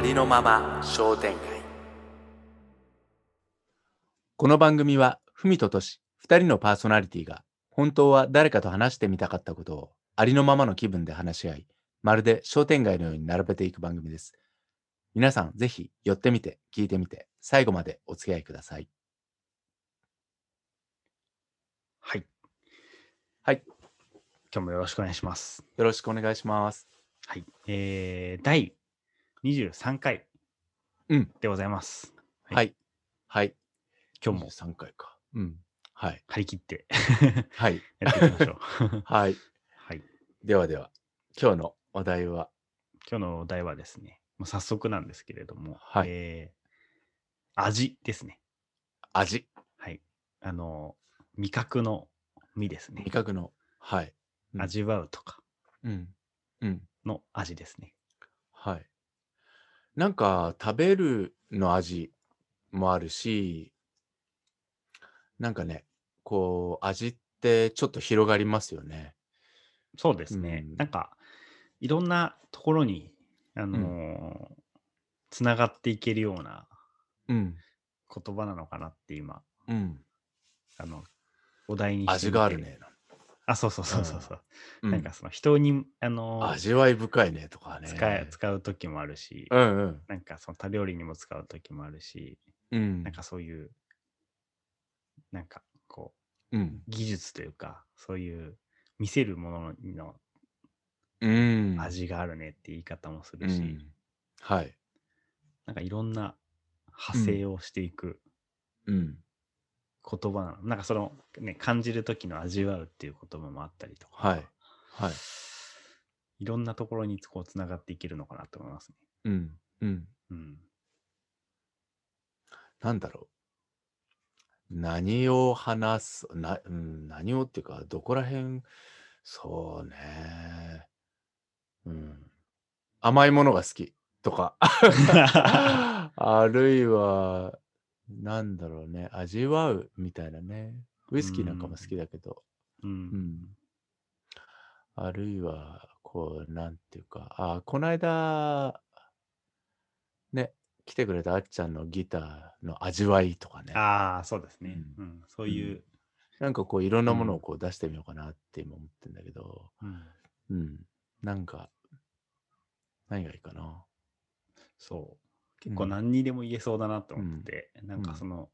ありのまま商店街この番組は文ととし2人のパーソナリティが本当は誰かと話してみたかったことをありのままの気分で話し合いまるで商店街のように並べていく番組です皆さんぜひ寄ってみて聞いてみて最後までお付き合いくださいはい。はい。今日もよろしくお願いします。よろしくお願いしますはい。えー、第23回うん。でございます。は、はい。はい、今日も。3回か。うん。はい。張り切って。はい。やっていきましょう。はい。はい。ではでは今日のお題は？今日のお題はですね、もう早速なんですけれども、はい。えー味ですね。味？はい。あの、味覚の味ですね。味。覚のはい。うん。味わうとかうん。うん。の味ですね。はい。なんか食べるの味もあるし、なんかね、こう味ってちょっと広がりますよね。そうですね。うんなんか、いろんなところに、あのつながっていけるようなうん。言葉なのかなって今、うん。あの、お題にして味があるね。あ、そうそうそうそうそう。うんなんかその人に、あの味わい深いねとかね。使い使う時もあるし、うんうん。なんかその他料理にも使う時もあるし、うん。なんかそういう、なんかこうん。う、技術というか、そういう見せるもののうん。味があるねって言い方もするし、うん。はい。なんかいろんな派生をしていくうん。言葉なの。なんかその、ね、感じる時の味わうっていう言葉もあったりとか、はい。はい。いろんなところにこうつながっていけるのかなと思いますね。うん。うん。うん。なんだろう。何を話す、な、うん、何をっていうか、どこら辺、そうね。うん。甘いものが好きとか。あるいは、なんだろうね。味わうみたいなね。ウイスキーなんかも好きだけど。う。うんん。あるいは、こう、なんていうか、あ、この間、ね、来てくれたあっちゃんのギターの味わいとかね。ああ、そうですね。ううん。そういう、なんかこういろんなものうんをこう出してみようかなって今思ってんだけど、うんうん。なんか、何がいいかな。そう。結構うん。何にでも言えそうだなと思ってて、なんかその、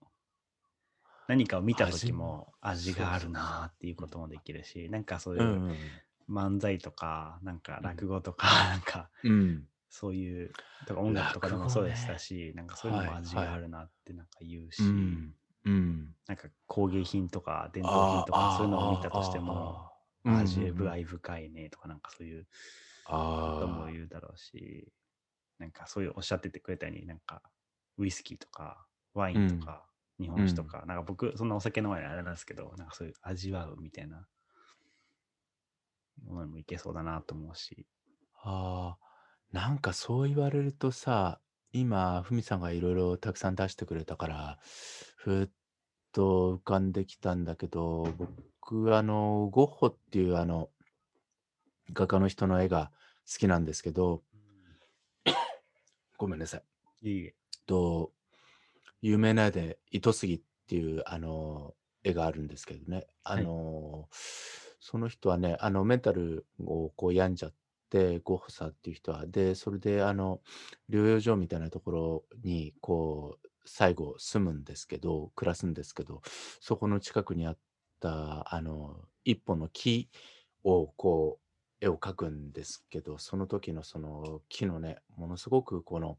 何かを見た時も味があるなーっていうこともできるし、なんかそういううんうん漫才とか、なんかうん。落語とか、なんかうん。うん。そういう、とか音楽とかでもそうでしたし、なんかそういうのもはい味があるなってなんか言うし、うん。うん。なんか工芸品とか伝統品とかそういうのを見たとしても、味うんうんうん。わい深いねとかなんかそういうこともあ言うだろうし、なんかそういうおっしゃっててくれたように、なんかウイスキーとかワインとか日本酒とか、なんか僕そんなお酒飲まないあれなんですけど、なんかそういう味わうみたいなものにもいけそうだなと思うし。あー、なんかそう言われるとさ、今、ふみさんがいろいろたくさん出してくれたから、ふっと浮かんできたんだけど、僕、あの、ゴッホっていうあの、画家の人の絵が好きなんですけど、ごめんなさい。いえいえ。と、有名な絵で、糸杉っていうあの絵があるんですけどね、あはいの、その人はね、あのメンタルをこう病んじゃって、ゴッホさんっていう人は、で、それであの療養所みたいなところにこう最後住むんですけど、暮らすんですけど、そこの近くにあったあの一本の木をこう絵を描くんですけど、その時のその木のね、ものすごくこの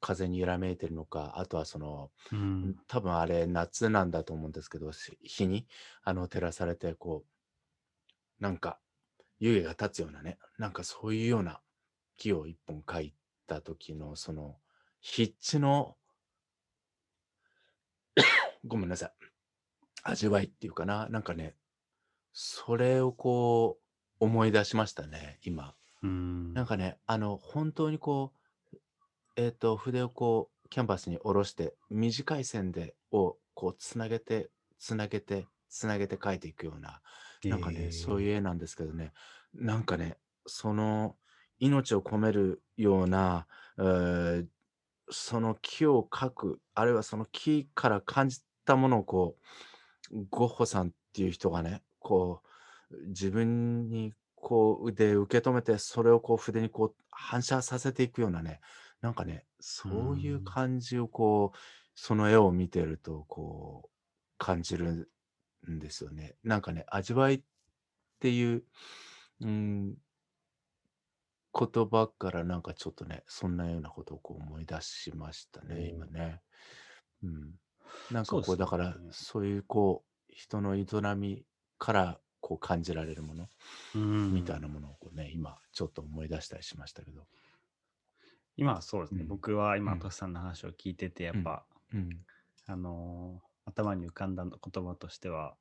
風に揺らめいてるのか、あとはその、うん。多分あれ夏なんだと思うんですけど、し日にあの照らされて、こう、なんか湯気が立つようなね、なんかそういうような木を一本描いた時の、その筆致の ごめんなさい。味わいっていうかな、なんかね、それをこう思い出しましたね、今。うん。なんかね、あの、本当にこう、えっ、と、筆をこう、キャンバスに下ろして、短い線で、をこう、つなげて、つなげて、つなげて描いていくような、なんかね、そういう絵なんですけどね、なんかね、その、命を込めるような、えーその木を描く、あるいはその木から感じたものをこう、ゴッホさんっていう人がね、こう、自分にこう腕受け止めて、それをこう筆にこう反射させていくようなね、なんかね、うそういうん。感じをこう、その絵を見てるとこう感じるんですよね。なんかね、味わいっていう、うん、言葉からなんかちょっとね、そんなようなことをこう思い出しましたね、今ね。うん。なんかこう、ね。だからそういうこう、人の営みからこう感じられるものうみたいなん。ものをこうね、今ちょっと思い出したりしましたけど。今はそうですね。うん。僕は今、うん。トシさんの話を聞いてて、やっうん。ぱ、うん。あのー頭に浮かんだ言葉としては、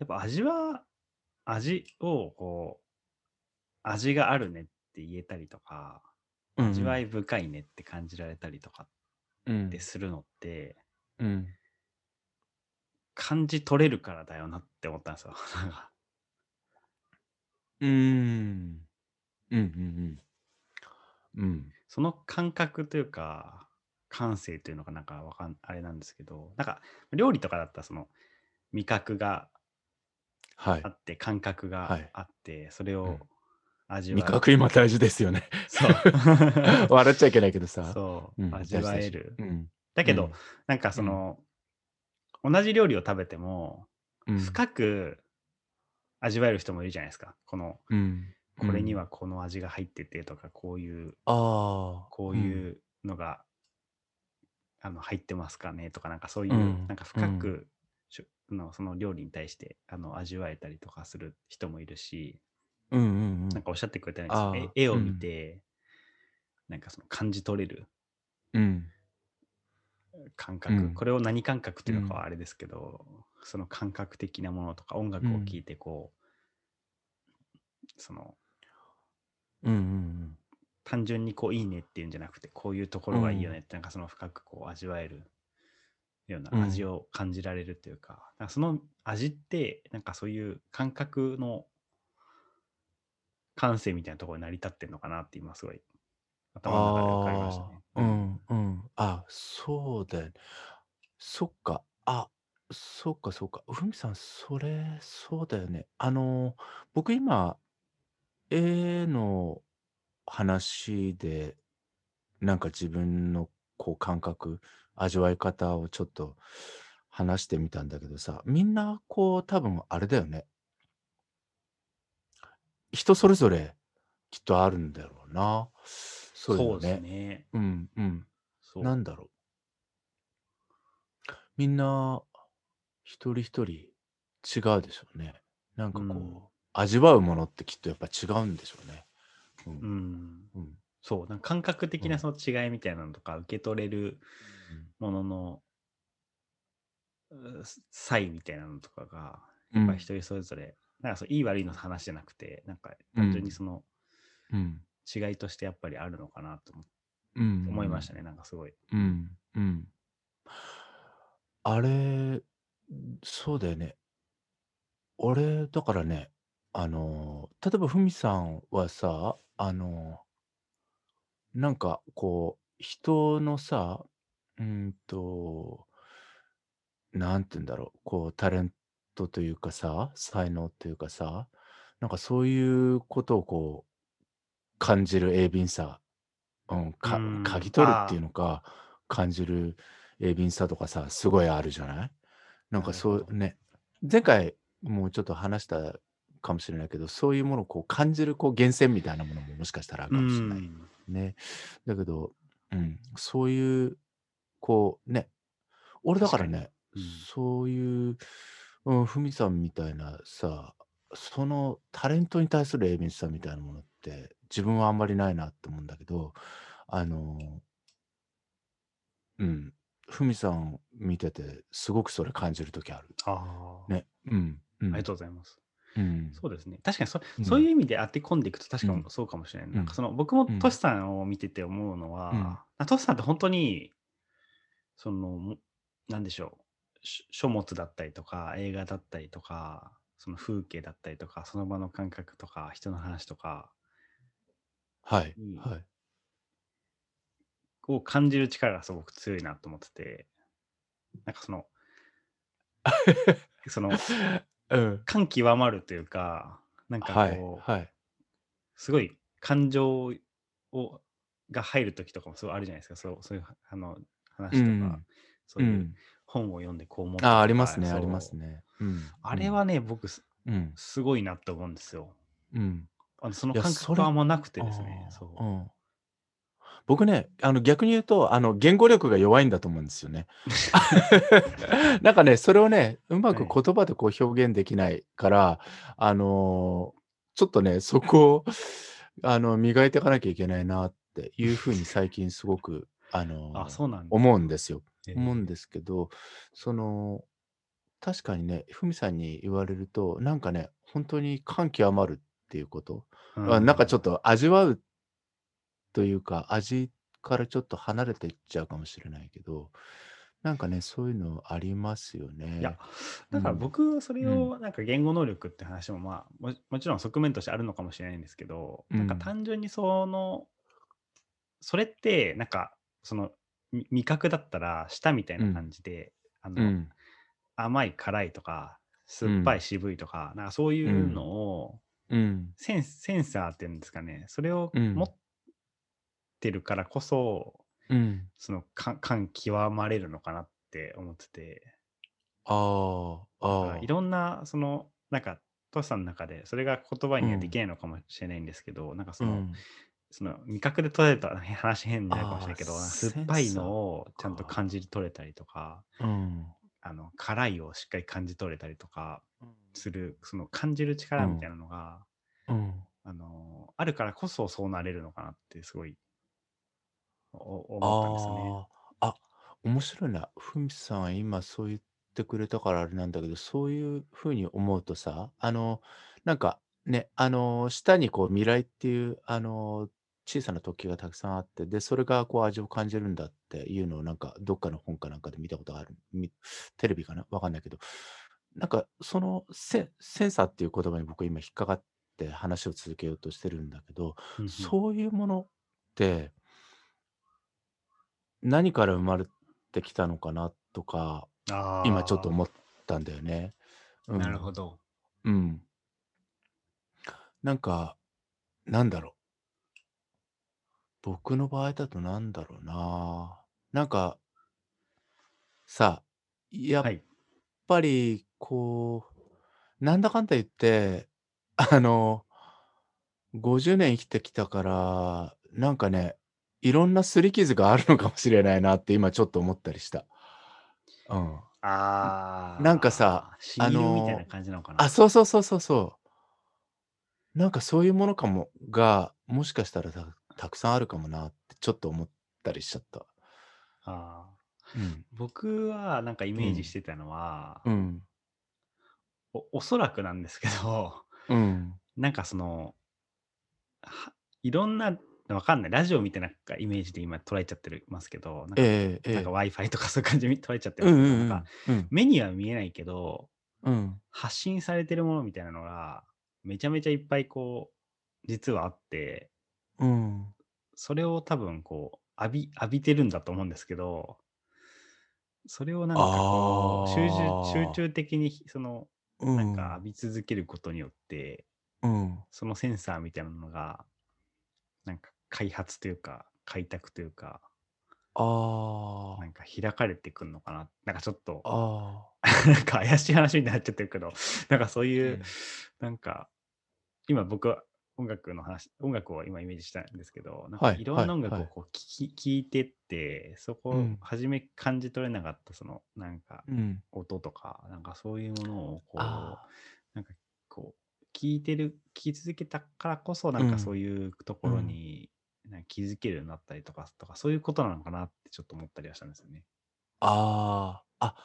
やっぱ味は、味を、こう、味があるねって言えたりとか、味わん。い深いねって感じられたりとかってうん。するのって、うん。感じ取れるからだよなって思ったんですよ。うーん。うんうんうん。うん。その感覚というか、感性というのがなんかわかん、あれなんですけど、なんか料理とかだったらその味覚がはい。あって、感覚がはい。あって、それをうん。味わう。味覚今大事ですよね。そう。笑っちゃいけないけどさ。そう、うん、味。わえる。うん。だけど、うん。なんかうん。その、同じ料理を食べても、うん。深く味わえる人もいるじゃないですか。この、うん。うこれにん。はこの味が入っててとか、こういう、ああ、こううん。いうのがあの入ってますかねとか、なんかそういう、うん。なんかうん。深くのその料理に対してあの味わえたりとかする人もいるし、うんうんうん。なんかおっしゃってくれたように、その絵を見うん。て、なんかその感じ取れるうん。感覚、うん。これを何感覚っていうのかうん。はあれですけど、その感覚的なものとか音うん。楽を聴いてこう、そのうんうん単純にこういいねっていうんじゃなくて、こういうとこうん。ろがいいよねっうん。て、なんかその深くこう味わえるようなうん。味を感じられるというか、かその味って、なんかそういう感覚の感性みたいなところに成り立ってんのかなって今すごい頭の中で浮かびましたね。ああ、ううん。んうん。あ、そうだよね。そっか。あ、そっかそっか。ふみさん、それ、そうだよね。あの、僕今、絵の話で、なんか自分のこう感覚、味わい方をちょっと話してみたんだけどさ、みんなこう多分あれだよね。人それぞれきっとあるんだろうな。そういうそうですのね。ね。うんうん。なそう。んだろう。みんな一人一人違うでしょうね。なんかうん。こう、味わうものってきっとやっぱ違うんでしょうね。ううん。ん。うん。そう。なんか感覚的なうん。その違いみたいなのとか、受け取れるうんもののう差異みたいなのとかが、うん。やっぱり一人それぞれ、なんかそういい悪いの話じゃなくて、なんか単純にうん。そのうん。違いとしてやっぱりあるのかなと思うん。思いましたね。なんかすごい。うん。うん。あれ、そうだよね。俺、だからね、あの、例えばふみさんはさ、あの、なんかこう、人のさ、うんと、なんて言うんだろう、こうタレントというかさ、才能というかさ、なんかそういうことをこう感じる鋭敏さ、うん、か嗅ぎん。取るっていうのか、感じる鋭敏さとかさ、すごいあるじゃない？なんか。そうね、前回もうちょっと話したかもしれないけど、そういうものをこう感じるこう源泉みたいなものももしかしたらあるかもしれないん。ね。だけど、うん、そういうこうね、俺だか。らね、うん。そういう、うん、ふみさんみたいなさ、そのタレントに対する鋭敏さみたいなものって、自分はあんまりないなって思うんだけど、あの、うん、ふみさん見てて、すごくそれ感じる時ある。ああ、ね。うん、うん、ありがとうございます。うん、そうですね。確かにそうん、そういう意味で当て込んでいくと確かにうん、そうかもしれない。うん、なんかその僕もうん、トシさんを見てて思うのうん、は、あトシさんって本当に、その、もなんでしょう、し書物だったりとか、映画だったりとか、その風景だったりとか、その場の感覚とか、人の話とかはい、にはい。を感じる力がすごく強いなと思ってて、なんかその、その、うん。感極まるというか、なんかはい、こう、はい。すごい感情をが入る時とかもすごいあるじゃないですか。そうそういうあのう話とか、ん。そういううん。本を読んでこう思っああ、ありますね、あります。ね。うん。うん。あれはね、僕す、うん。すごいなって思うんですよ。うん。あのその感覚があんまなくてですね。そうん。僕ね、あの逆に言うと、あの言語力が弱いんだと思うんですよね。なんかね、それをね、うまくはい。言葉でこう表現できないから、あの、ちょっとね、そこを あの磨いていかなきゃいけないなっていうふうに最近すごくああ、のそうなんですか。思うんですよ。ええ思うんですけど、その確かにね、ふみさんに言われると、なんかね、本当に感極まるっていうこと、うあなんかちょっん。と味わうというか、味からちょっと離れていっちゃうかもしれないけど、なんかね、そういうのありますよいや、ね。うだからん。僕、それうん。をなんか言語能力って話もまあ、ももちろん側面としてあるのかもしれないんですけど、なんかうん。単純にその、それってなんか、その、み味覚だったら舌みたいうな感ん。じで、あの、うん。甘い、辛いとか、う酸っぱい、ん。渋いとか、なんかそうういうのん。を、うん。センセンサーっていうんですかね、それを持っうん。てるからこそ、うん。その、か感極まれるのかなって思ってて。ああ、い。ろんな、その、なんか、トシさんの中で、それが言葉うん。にはできないのかもしれないんですけど、なんかその、うん。その味覚で取れたら話変になるかもしれないけど、酸っぱいのをちゃんとか。感じ取れたりとか、うん。あの、辛いをしっかり感じ取れたりとかうん。する、その感じるうん。力みたいなのが、うん。あの、あるからこそそうなれるのかなってすごいお思ったんですよね。あ面白いな。ふみさん、今そう言ってくれたからあれなんだけど、そういう風に思うとさ、あの、なんかね、あの、舌にこう味来っていう、あの、小さな突起がたくさんあって、で、それがこう味を感じるんだっていうのをなんかどっかの本かなんかで見たことがある。みテレビかな？わかんないけど、なんかそのセセンサーっていう言葉に僕今引っかかって話を続けようとしてるんだけど、うんうん。そういうものって何から生まれてきたのかなとか、今ちょっとあ思ったんだよね。あ、うん。なるほど。うん。なんか、なんだろう。僕の場合だとなんだろうな。なんか、さ、やっはい。ぱりこう、なんだかんだ言って、あの、50年生きてきたから、なんかね、いろんな擦り傷があるのかもしれないなって今ちょっと思ったりした。うん。ん、なんかさ、あの、感じなのかあ、な。そうそうそうそうそう。なんかそういうものかもが、もしかしたらたたくさんあるかもなってちょっと思ったりしちゃった。ああ。うん。僕はなんかイうん。メージしてたのは、うん。おおそらくなんですけど、うん。なんかその、はいろんな、わかんない。ラジオみたいなイメージで今捉えちゃってるますけど、なんか、ええ、えなんかえ。Wi-Fi とかそういう感じで捉えちゃってますけど、なんかんうん。うん。目には見えないけど、うん。発信されてるものみたいなのが、めちゃめちゃいっぱいこう、実はあって、うん。それを多分こう、浴び浴びてるんだと思うんですけど、それをなんかこう、集。中的にその、うん。なんか浴び続けることによって、うん。そのセンサーみたいなのが、なんか開発というか、開拓というか、ああ。なんか開かれてくんのかな。なんかちょっと、ああ。なんか怪しい話になっちゃってるけど、なんかそういうう、ん。なんか、今僕は音楽の話、音楽を今イメージしたんですけど、なんかはいいろんな音楽はいはい。をこう聞き聞いてって、そうこ、ん。初め感じ取れなかったその、なんか、うん。音とか、なんかそういうものをこう。なんかこう、聞いてる、聞き続けたからこそ、なうんかそうんいうとこうん。ろに、なんか気づけるようになったりとか、とか、そういうことなのかなってちょっと思ったりはしたんですよね。ああ。あ、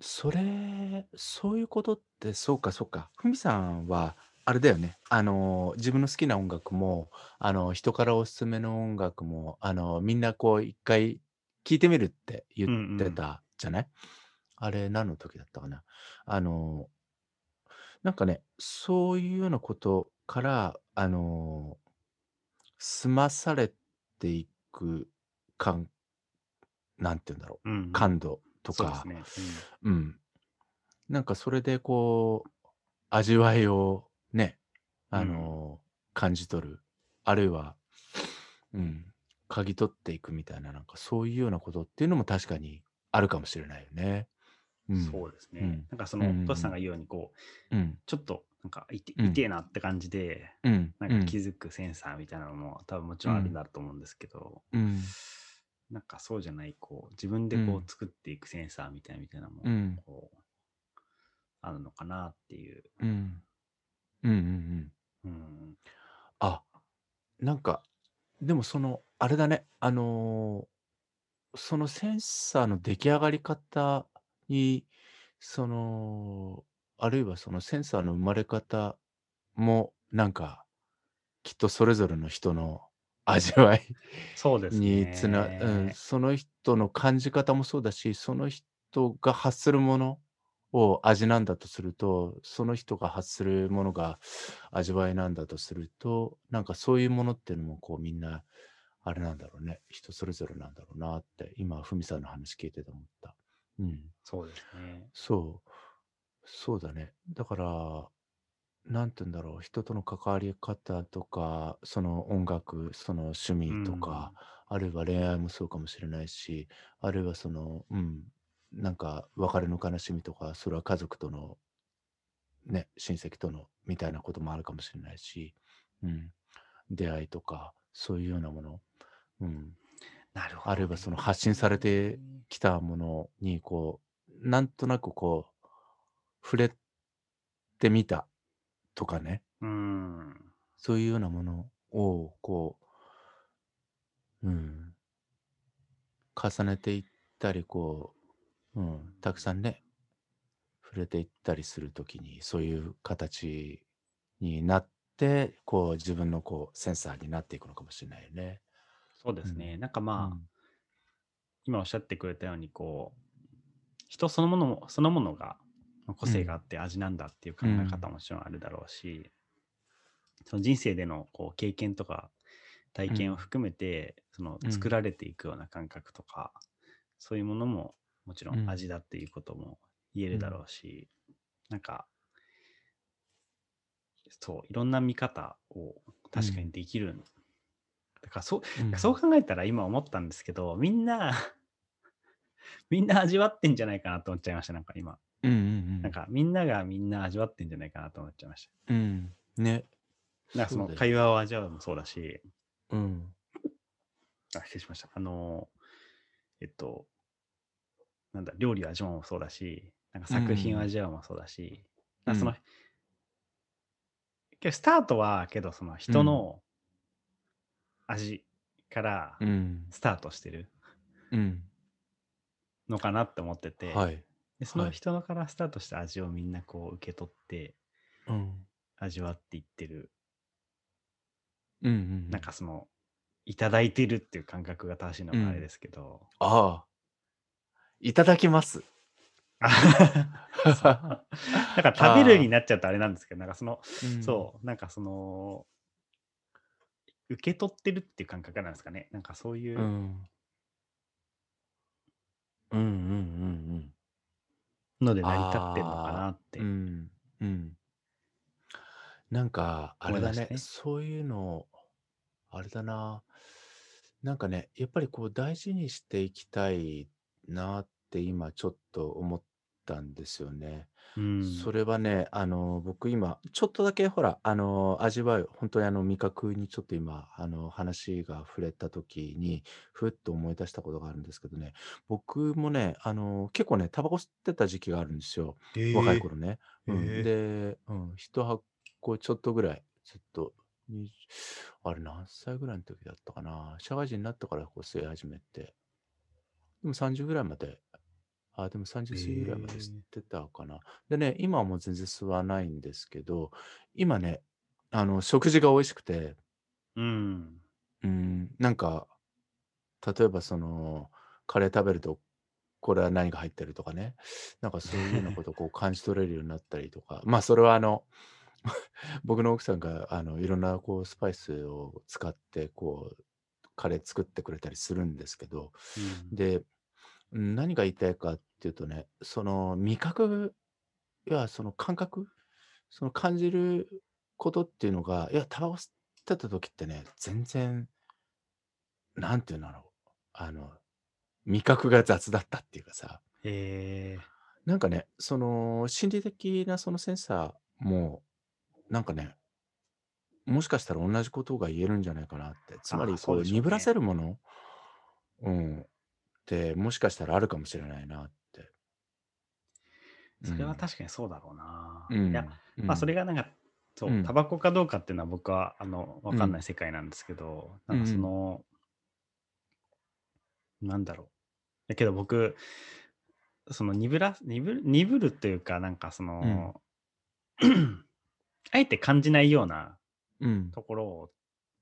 それ、そういうことって、そうかそうか。ふみさんはあれだよね、あの、自分の好きな音楽も、あの、人からお勧めの音楽も、あの、みんなこう一回聴いてみるってう言って。たじゃない？あれ何の時だったかな？あのなんかね、そういうようなことから、あの、済まされていく感、なんて言うんだろう、うんうん感度とうですね。うん。なんかそれでこう、味わいをね、あうんの、感じ取る。あるいは、うん、嗅ぎ取っていくみたいな、なんかそういうようなことっていうのも確かにあるかもしれないよね。そうですね。うんなんかその、トシさんが言うように、こう、うん。ちょっと、なんかいて、うん痛えなって感じで、うん。なんか気づくセンサーみたいなのも多分もちろんあるんだと思うんですけど、うん。なんかそうじゃない、こう、自分でこう作っていくセンサーみたいなみたいなのも、うん。こう、あるのかなっていう。うん。うん。うん。うん。うん。あ、なんか、でもその、あれだね、あのーそのセンサーの出来上がり方に、その、あるいはそのセンサーの生まれ方も、なんか、きっとそれぞれの人の味わいそうですにつな、うん、ね。その人の感じ方もそうだし、その人が発するものを味なんだとすると、その人が発するものが味わいなんだとすると、なんかそういうものっていうのもこうみんな、あれなんだろうね、人それぞれなんだろうなって、今、ふみさんの話聞いてて思った。うん。そうですね。そう。そうだね。だから、なんて言うんだろう、人との関わり方とか、その音楽、その趣味とか、あるいは恋愛もそうかもしれないし、あるいはその、うん、なんか別れの悲しみとか、それは家族との、ね、親戚とのみたいなこともあるかもしれないし、うん、出会いとか、そういうようなもの、うん、なるほど、あるいはその発信されてきたものに、こう、なんとなくこう、触れてみたとかね、うん。そういうようなものを、こう、うん、重ねていったり、こう、うん、たくさんね、触れていったりするときに、そういう形になって、こう、自分のこう、センサーになっていくのかもしれないよね。そうですね。うん。なんかまあ、うん。今おっしゃってくれたように、こう、人そのものも、そのものが個性があって味なんだっていう考え方ももちろんあるだろうし、その人生でのこう経験とか体験を含めて、そのうん。作られていくような感覚とか、そういうものももちろうんん味だっていうことも言えるだろうし、なんか、そう、いろんな見方を確かにできる。だからそう、うんそう考えたら今思ったんですけど、みんな、みんな味わってんじゃないかなと思っちゃいました、なんか今。うんうんうん。なんかみんながみんな味わってんじゃないかなと思っちゃいましうん。ね。た。なんかその会話を味わうもそうだし、うん。あ、失礼しました。あの、えっと、なんだ、料理を味わうもそうだし、なんか作品を味わうもそうだし、なんかその、うんスタートは、けどその人の味からうん。スタートしてるうん。のかなって思ってて、はい。でそのはい人のからスタートした味をみんなこう受け取ってうん。味わっていってる、うんうん。なんかその、いただいてるっていう感覚が正しいのがあれですけど、ああ。いただきます。だから食べるになっちゃうとあれなんですけど、なんかその、うんそう、なんかその、受け取ってるっていう感覚なんですかね。なんかそういう、うん。うんうんうんのでうん。成り立ってんのかなって。うん。うん。なんか、あれだねねそういうの、あれだな。なんかね、やっぱりこう大事にしていきたいなって今ちょっと思ったんですよね。うんそれはね、あの、僕今、ちょっとだけほら、あの、味わう、本当にあの、味覚にちょっと今、あの、話が触れた時に、ふっと思い出したことがあるんですけどね、僕もね、あの、結構ね、タバコ吸ってた時期があるんですよ。若い頃ね。うん、へえで、うん、一箱ちょっとぐらい、ずっと、にあれ何歳ぐらいの時だったかな。社会人になってからこう吸い始めて、でも30ぐらいまで、あ、でも30過ぎぐらいまで吸ってたかな。でね、今はもう全然吸わないんですけど、今ね、あの、食事が美味しくて、うん。うん、なんか、例えばその、カレー食べると、これは何が入ってるとかね、なんかそういうようなことをこう感じ取れるようになったりとか、まあそれはあの、僕の奥さんがあのいろんなこうスパイスを使ってこうカレー作ってくれたりするんですけど、うん。で、うん何が言いたいかっていうとね、その味覚やその感覚、その感じることっていうのが、いや、タバコ吸ってた時ってね、全然、なんていうんだろう、あの、味覚が雑だったっていうかさ、え。なんかね、その心理的なそのセンサーも、なんかね、もしかしたら同じことが言えるんじゃないかなって。つまあり、こう、鈍らせるもの、うん、って、もしかしたらあるかもしれないなって。ー、それは確かにそうだろうな。うん、いや、まあそれが、がなんか、そううん。タバコかどうかっていうのは僕はあの分かんない世界なんですけど、なんかその、なんだろう。だけど僕、その鈍ら、鈍る鈍るっていうか、なんかその、あえて感じないようなうん、ところ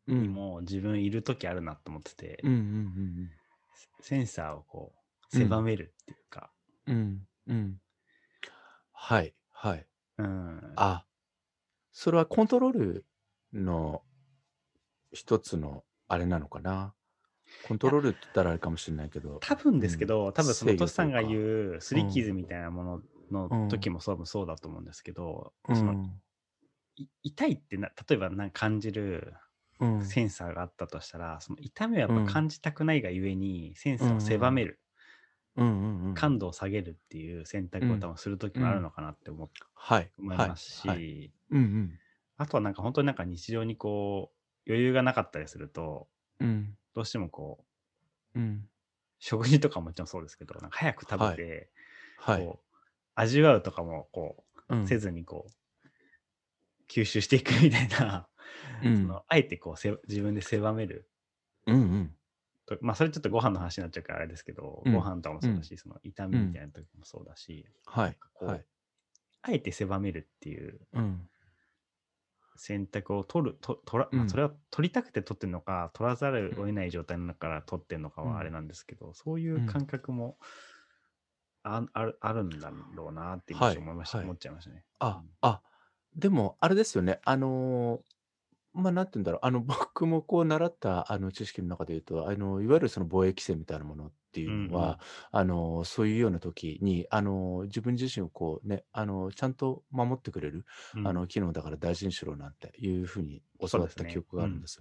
うん、にも自分いる時あるなと思ってて、うん、うん、センサーをこう狭めるっていうか、うん、うん、うん。はい、はい。うん、あ、それはコントロールの一つのあれなのかな？コントロールって言ったらあれかもしれないけど。多分ですけど、多分そのトシさんが言うスリッキーズみたいなものうん。の時も多分そうだと思うんですけど、うん。そのい痛いってな例えばなんか感じるうん。センサーがあったとしたら、その痛みをやっぱ感じたくないがゆえにセンサーをうんうん狭める、うんうんうん。感度を下げるっていう選択を多分する時もあるのかなって思,、はい。思いますし、はい。はい。うんうん。あとはなんか本当になんか日常にこう余裕がなかったりするとうんどうしてもこううん。食事とかももちろんそうですけどなんか早く食べて、はい。こう味わうとかもこううん。せずにこう吸収していくみたいな、うん。そのあえてこうせ自分で狭める。うんうん。とまあそれちょっとご飯の話になっちゃうからあれですけど、うん。ご飯とかもそうだし、その痛みみたいな時もそうだし、はい。こうはい。あえて狭めるっていううん。選択を取ると取ら、まあ、うんそれは取りたくて取ってるのか取らざるを得ない状態の中から取ってるのかうん。はあれなんですけど、そういう感覚もああるあるんだろうなって思いました、はい。思っちゃいましたね。あ、あ、でも、あれですよね。あのーまあ、なんて言うんだろう。あの、僕もこう習ったあの知識の中で言うと、あの、いわゆるその防衛規制みたいなものっていうのうんうんは、あの、そういうような時に、あの、自分自身をこうね、あの、ちゃんと守ってくれる、うんあの、機能だから大事にしろなんていうふうに教わった記憶があるんです。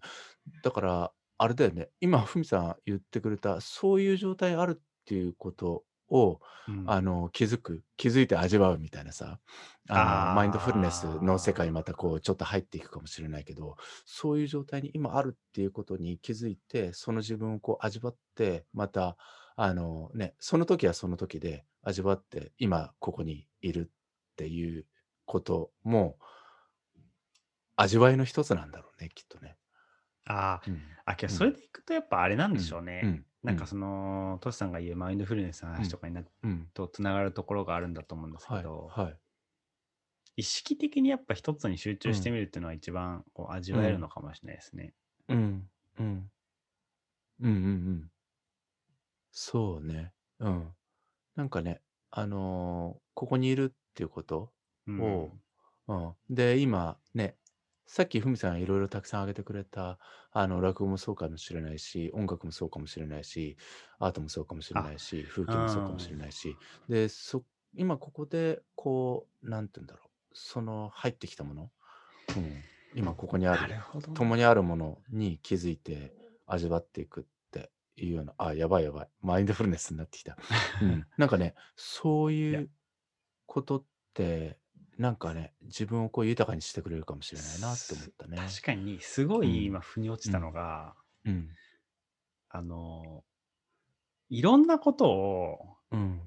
だから、あれだよね。今、ふみさん言ってくれた、そういう状態あるっていうことを、うん。あの、気づく、気づいて味わうみたいなさ、あの、マインドフルネスの世界にまたこう、ちょっと入っていくかもしれないけど、そういう状態に今あるっていうことに気づいて、その自分をこう味わって、また、あのね、その時はその時で味わって、今ここにいるっていうことも、味わいの一つなんだろうね、きっとね。あー。うん。あそれでいくとやっぱあれなんでしょうね。うんなんかその、トシさんが言うマインドフルネスの話とかになっうん。とつながるところがあるんだと思うんですけはい。ど、はい。意識的にやっぱ一つに集中してみるっていうのは一番こう味わえるのかもしれないですね。うん。うん。うんうんうん。そうね。うん。なんかね、あのーここにいるっていうことうんを、うん。で、今ね、さっきふみさんいろいろたくさん挙げてくれた、あの、落語もそうかもしれないし、音楽もそうかもしれないし、アートもそうかもしれないし、風景もそうかもしれないし、で、そ、今ここで、こう、なんて言うんだろう、その入ってきたもの、うん、今ここにあなるる。共にあるものに気づいて味わっていくっていうような、あ、やばいやばい、マインドフルネスになってきた。うん、なんかね、そういうことって、なんかね、自分をこう豊かにしてくれるかもしれないなって思ったね。確かに、すごうんい今、腑に落ちたのが、うん。あの、いろんなことを、うん。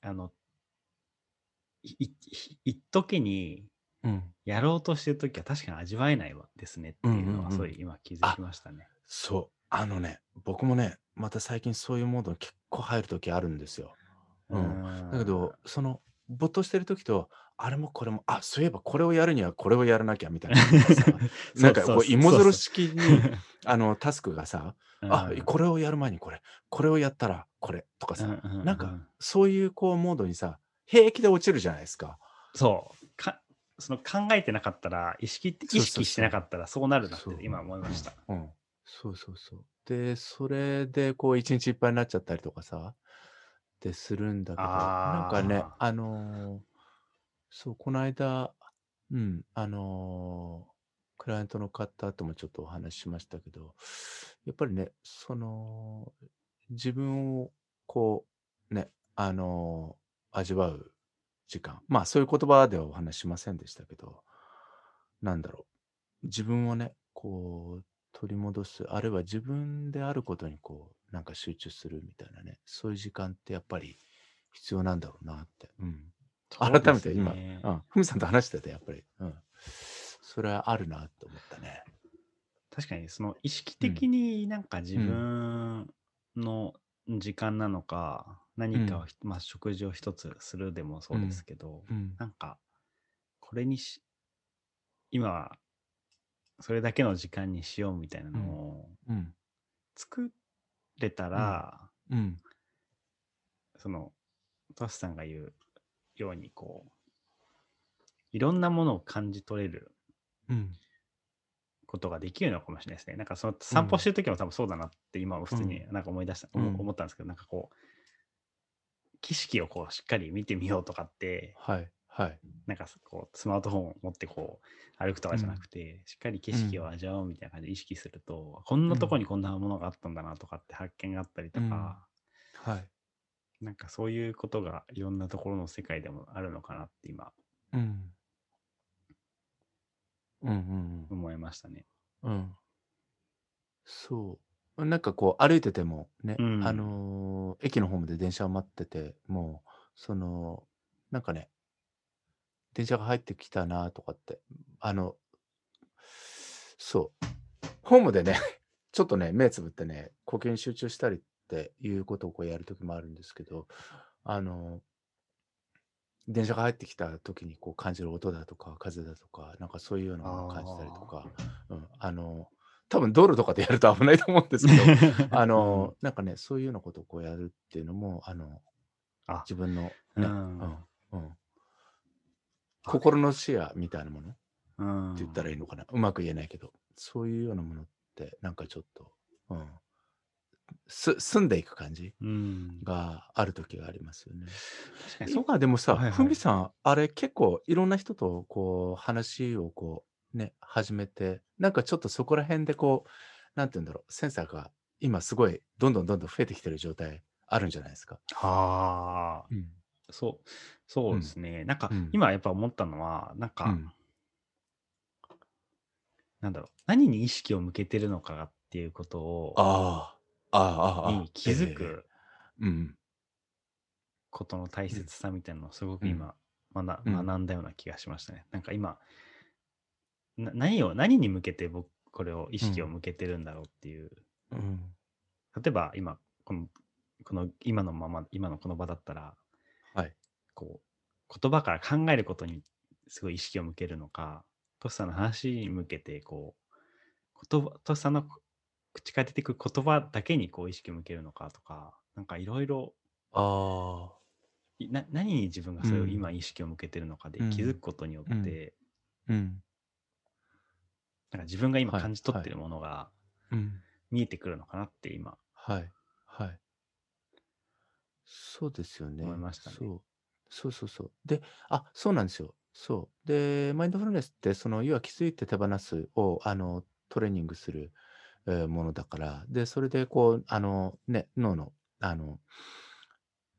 あの、一時にうん。やろうとしてるときは確かに味わえないわですねっていうのは、うんうんうんそういう今気づきましたね。そう。あのね、僕もね、また最近そういうモードに結構入るときあるんですよ。うんだけど、その、没頭してるときと、あれもこれも、あ、そういえばこれをやるにはこれをやらなきゃみたいなさ。なんかこう、芋づる式に、あの、タスクがさ、あ、これをやる前にこれ、これをやったらこれとかさ、なんか、そういうこう、モードにさ、平気で落ちるじゃないですか。そうかその考えてなかったら意識意識してなかったらそうなるなって今思いました。うん。そうそうそう。で、それでこう一日いっぱいになっちゃったりとかさ、でするんだけど、なんかね、あのーそう、この間、うん、あのークライアントの方ともちょっとお話ししましたけど、やっぱりね、その、自分をこう、ね、あのー味わう時間。まあ、そういう言葉ではお話ししませんでしたけど、なんだろう。自分をね、こう、取り戻す、あるいは自分であることにこう、なんか集中するみたいなね、そういう時間ってやっぱり必要なんだろうなって。うん。改めて今、ねうん、ふみさんと話してて、やっぱり、うん。それはあるなって思ったね。確かにその意識的になんか自分の時間なのか、何かをひ、まあ食事を一つするでもそうですけど、うん。なんかこれにし今はそれだけの時間にしようみたいなのをうん。作れたら、うん。そのトシさんが言うようにこういろんなものを感じ取れるうん。ことができるのかもしれないですね。なんかその散歩してる時も多分そうだなって今は普通になんか思い出した、うん思思ったんですけど、なんかこう、景色をこうしっかり見てみようとかって、はい。はい。なんかこうスマートフォンを持ってこう歩くとかじゃなくて、しっかり景色を味わおうみたいな感じで意識すると、こんなとこにこんなものがあったんだなとかって発見があったりとか、はい。なんかそういうことがいろんなところの世界でもあるのかなって今うん。うんうん思いましたね。うん。うん。そう。なんかこう歩いててもね、うんあのー駅のホームで電車を待ってて、もう、その、なんかね、電車が入ってきたなとかって、あの、そう。ホームでね、ちょっとね、目つぶってね、呼吸に集中したりっていうことをこうやるときもあるんですけど、あの、電車が入ってきた時にこう感じる音だとか風だとか、なんかそういうようなものを感じたりとか、うん、あの、多分道路とかでやると危ないと思うんですけど、あの、なんかね、そういうようなことをこうやるっていうのも、あの、あ自分のね、ううんん、うん、心の視野みたいなもの？うん、って言ったらいいのかな、うまく言えないけど、そういうようなものって、なんかちょっと、うん、す住んでいく感じうん、がある時がありますよね。確かにそう今でもさ、はいはい。ふみさん、あれ結構いろんな人とこう話をこうね、始めて、なんかちょっとそこら辺でこう、なんて言うんだろう、センサーが今すごいどんどんどんどん増えてきてる状態あるんじゃないですか。はあ、うん。そう、そうですね。なんか、うん今やっぱ思ったのは、なんか、うんなんだろう、何に意識を向けてるのかっていうことを、ああ、ああ、ああ。に気づええくうん。ことの大切さみたいなのをすごくうん今、学うん学んだような気がしましたね。なんか今、な何を、何に向けて僕、これを意識を向けてるんだろうっていう、うん。例えば今、この、この今のまま、今のこの場だったら、はい。こう、言葉から考えることにすごい意識を向けるのか、トシさんの話に向けて、こう、言葉、トシさんの口から出てくる言葉だけにこう意識を向けるのかとか、なんかいろいろ、あな何に自分がそれをうん今意識を向けてるのかでうん気づくことによって、うんうん。なんか自分が今はい感じ取ってるものがうん。見えてくるのかなって今はい。はい。そうですよね。思いましたねそう。そうそうそう。で、あ、そうなんですよ。そう。で、マインドフルネスって、その、要は気づいて手放すを、あの、トレーニングする、えーものだから、で、それで、こう、あの、ね、脳の、あの、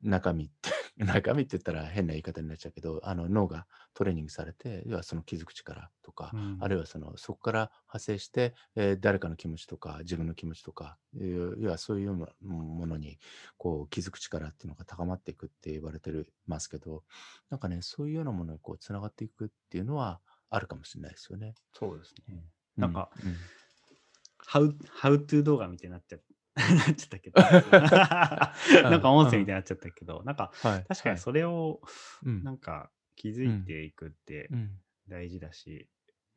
中身って、中身って言ったら変な言い方になっちゃうけど、あの、脳がトレーニングされて、要はその気づく力とか、うんあるいはそのそこから派生して、えー誰かの気持ちとか自分の気持ちとか要はそういうようなものにこう気づく力っていうのが高まっていくって言われてるますけどなんかねそういうようなものにこうつながっていくっていうのはあるかもしれないですよね。そうですね。うなんか、うんハウ、ハウトゥー動画みたいになっちゃなっちゃったけど、なんか音声みたいになっちゃったけど、なんかはい、確かにそれをうん。なんか気づいていくってうん。大事だし、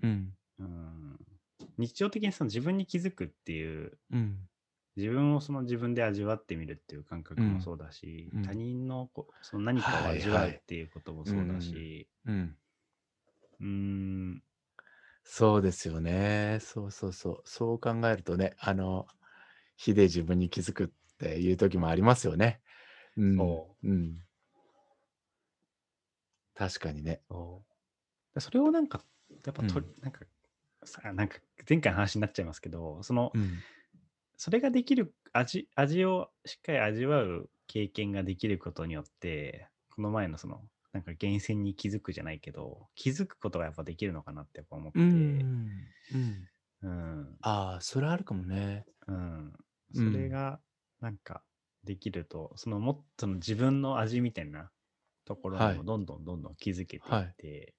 うん。うん、日常的にその自分に気づくっていう、うん。自分をその自分で味わってみるっていう感覚もそうだし、うん。他人のこその何かを味わうっていうこともそうだし、うん、そうですよね。そうそうそう。そう考えるとね、あの、火で自分に気づくっていう時もありますよね。うん。そうん。確かにね。そそれをなんか、やっぱと、うんなんか、さなんか前回の話になっちゃいますけど、その、うん。それができる味、味をしっかり味わう経験ができることによって、この前のその、なんか源泉に気づくじゃないけど、気づくことがやっぱできるのかなってやっぱ思って、うん。うん。うん、ああ、それあるかもね。うん。そうんれが、なんか、できると、そのもっとの自分の味みたいなところはいにもどんどんどんどん気づけていって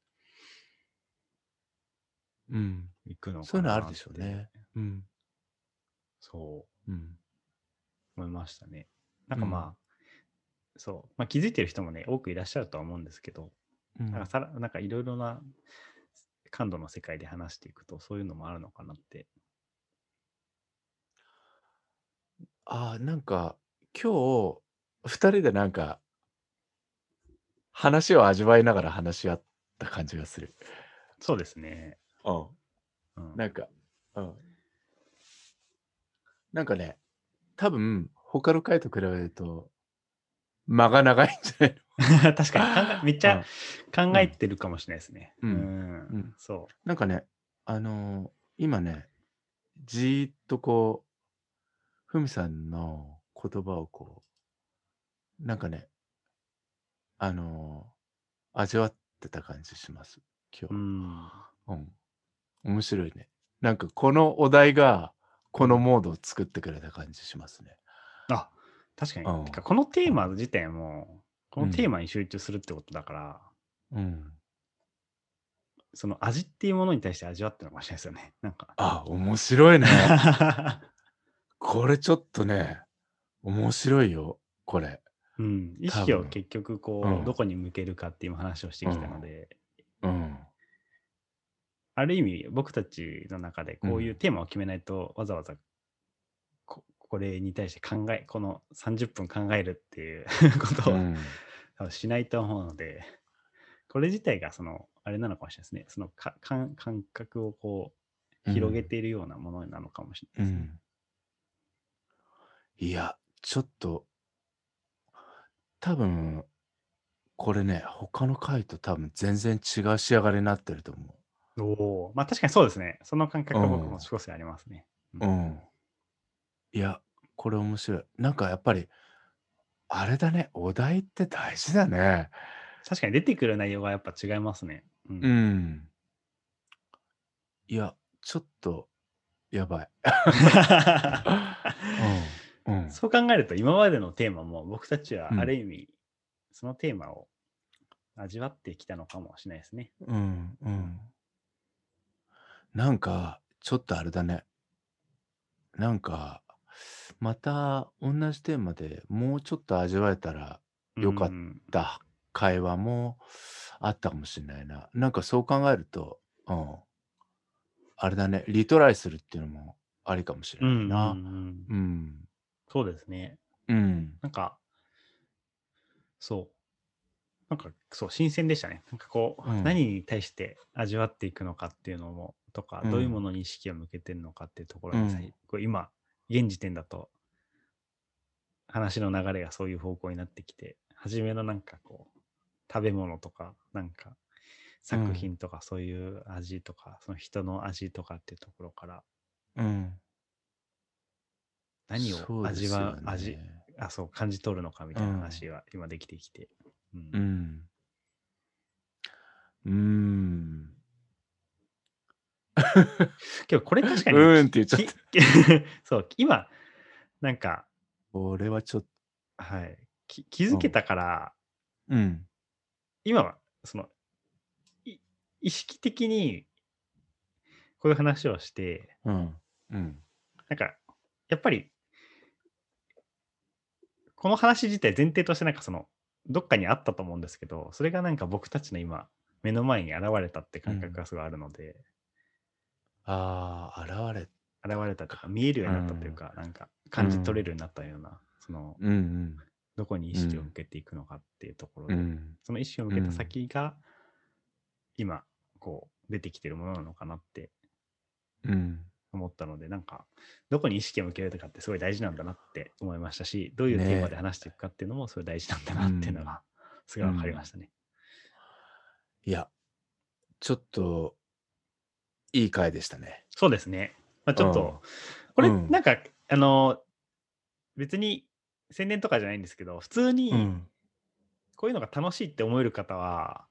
うん。いくのそういうのあるでしょうね。うん。そううん。思いましたね。なんかうんまあ、そう、まあ気づいてる人もね、多くいらっしゃるとは思うんですけど、うんなんかさら、なんかいろいろな感度の世界で話していくと、そういうのもあるのかなって。ああ、なんか、今日、二人でなんか、話を味わいながら話し合った感じがする。そうですね。うん。うん。なんか、うん。なんかね、多分、他の回と比べると、間が長いんじゃない 確かにめっちゃ考えてるかもしれないですね。うんうんうんそなんかね、あのー今ね、じーっとこう、ふみさんの言葉をこう、なんかね、あのー味わってた感じします、今日。ん。うん。面白いね。なんかこのお題が、このモードを作ってくれた感じしますね。あ、確かに。うんてかこのテーマ自体も、こうんのテーマに集中するってことだから、うん。その味っていうものに対して味わってるのかもしれないですよね。なんか。あ、面白いね。これちょっとね、面白いよ、これ。うん、意識を結局こう、うん。どこに向けるかっていう話をしてきたので、うん。ある意味僕たちの中でこういうテーマを決めないと、わざわざここれに対して考えこの30分考えるっていう ことを、しないと思うのでこれ自体がそのあれなのかもしれないですね。そのか感感覚をこう広げているようなものなのかもしれうないですね。ん。いや、ちょっと、多分、これね、他の回と多分全然違う仕上がりになってると思おおまあ確かにそうですね。その感覚は僕うんも少しありますね。う。うん。いや、これ面白い。なんかやっぱり、あれだね、お題って大事だね。確かに出てくる内容がやっぱ違いますね。うんうん。いや、ちょっと、やばい。うん。うん。そう考えると今までのテーマも僕たちはうんある意味そのテーマを味わってきたのかもしれないですね。うん。うん。なんか、ちょっとあれだね。なんか、また同じテーマでもうちょっと味わえたらよかっうんた会話もあったかもしれないな。なんかそう考えると、うん。あれだね、リトライするっていうのもありかもしれうんないな。うんうんうん。そうですね。うん。なんか、そう。なんか、そう、新鮮でしたね。なんかこう、うん何に対して味わっていくのかっていうのも、とか、うんどういうものに意識を向けてるのかっていうところにさ、うんこう今、現時点だと、話の流れがそういう方向になってきて、初めのなんかこう、食べ物とか、なんか、作品とか、そういう味とか、その人の味とかっていうところから、うん。何を味わう、よね味、あ、そう、感じ取るのかみたいな話が今できてきて。うんうん。うーん。けどこれ確かに、うーんって言っちゃった。き そう、今、なんか、俺はちょっと、はい、き気づけたから、うん。今は、その、い意識的に、こういう話をして、うん。うん。なんか、やっぱり、この話自体前提としてなんかその、どっかにあったと思うんですけど、それがなんか僕たちの今、目の前に現れたって感覚がすごいあるので、ああ、現れ。現れたとか、見えるようになったというか、なんか感じ取れるようになったような、その、うんうん。どこに意識を向けていくのかっていうところで、うん。その意識を向けた先が、今、こう、出てきてるものなのかなってうん。思ったので、なんか、どこに意識を向けるとかってすごい大事なんだなって思いましたし、どういうテーマで話していくかっていうのもすごい大事なんだなっていうのが、すごい分かりましたね。いや、ちょっと、いい回でしたね。そうですね。まあ、ちょっうんと、これ、うんなんか、あの、別に宣伝とかじゃないんですけど、普通にうん。こういうのが楽しいって思える方は、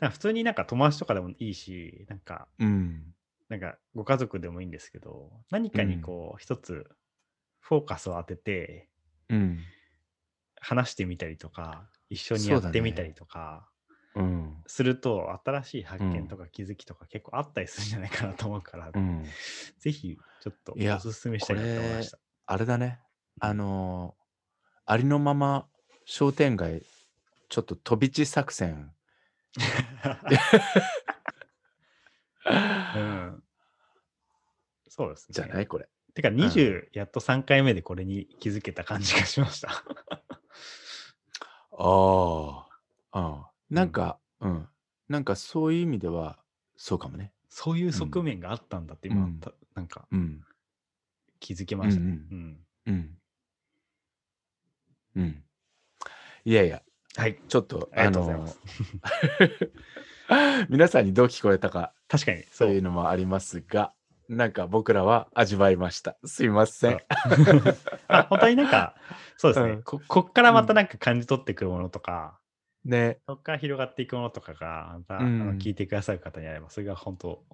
普通になんか友達とかでもいいし、なんか、うん。なんかご家族でもいいんですけど、何かにこう、一つフォーカスを当ててうん。話してみたりとか、一緒にやってみたりとかうん。すると、新しい発見とか気づきとか結構あったりするんじゃないかなと思うから、うん。ぜひちょっといやおすすめしたいなと思いました。あれだね。あのーありのまま商店街、ちょっと飛び地作戦。うん、そうですね。じゃないこれ。てか20、やっと3回目でこれに気づけた感じがしました。ああ。うん。なんか、うん。なんかそういう意味では、そうかもね。そういう側面があったんだって今、うんたなんかうん。気づけましたね。ううんんうん。うん。いやいや、はい。ちょっと、ありがとうございます。皆さんにどう聞こえたか、確かに、そういうのもありますが、なんか僕らは味わいました。すいません。あ本当になんか、そうですね、うんこ。こっからまたなんか感じ取ってくるものとか、ね。そこから広がっていくものとかが、また、うんあの聞いてくださる方にあれば、それが本当、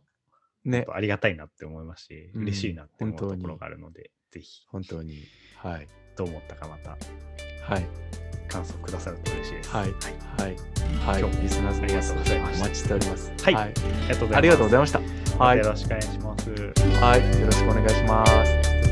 ねありがたいなって思いますし、うん嬉しいなって思うところがあるので、ぜひ、本当に。はい。どう思ったかまたはい。感想くださると嬉しいです。はい。はいはい。はい。今日もリスナーさん、ありがとうございましたお待ちしております。はいはい。ありがとうございました。はい。よろしくお願いします。はい。よろしくお願いします。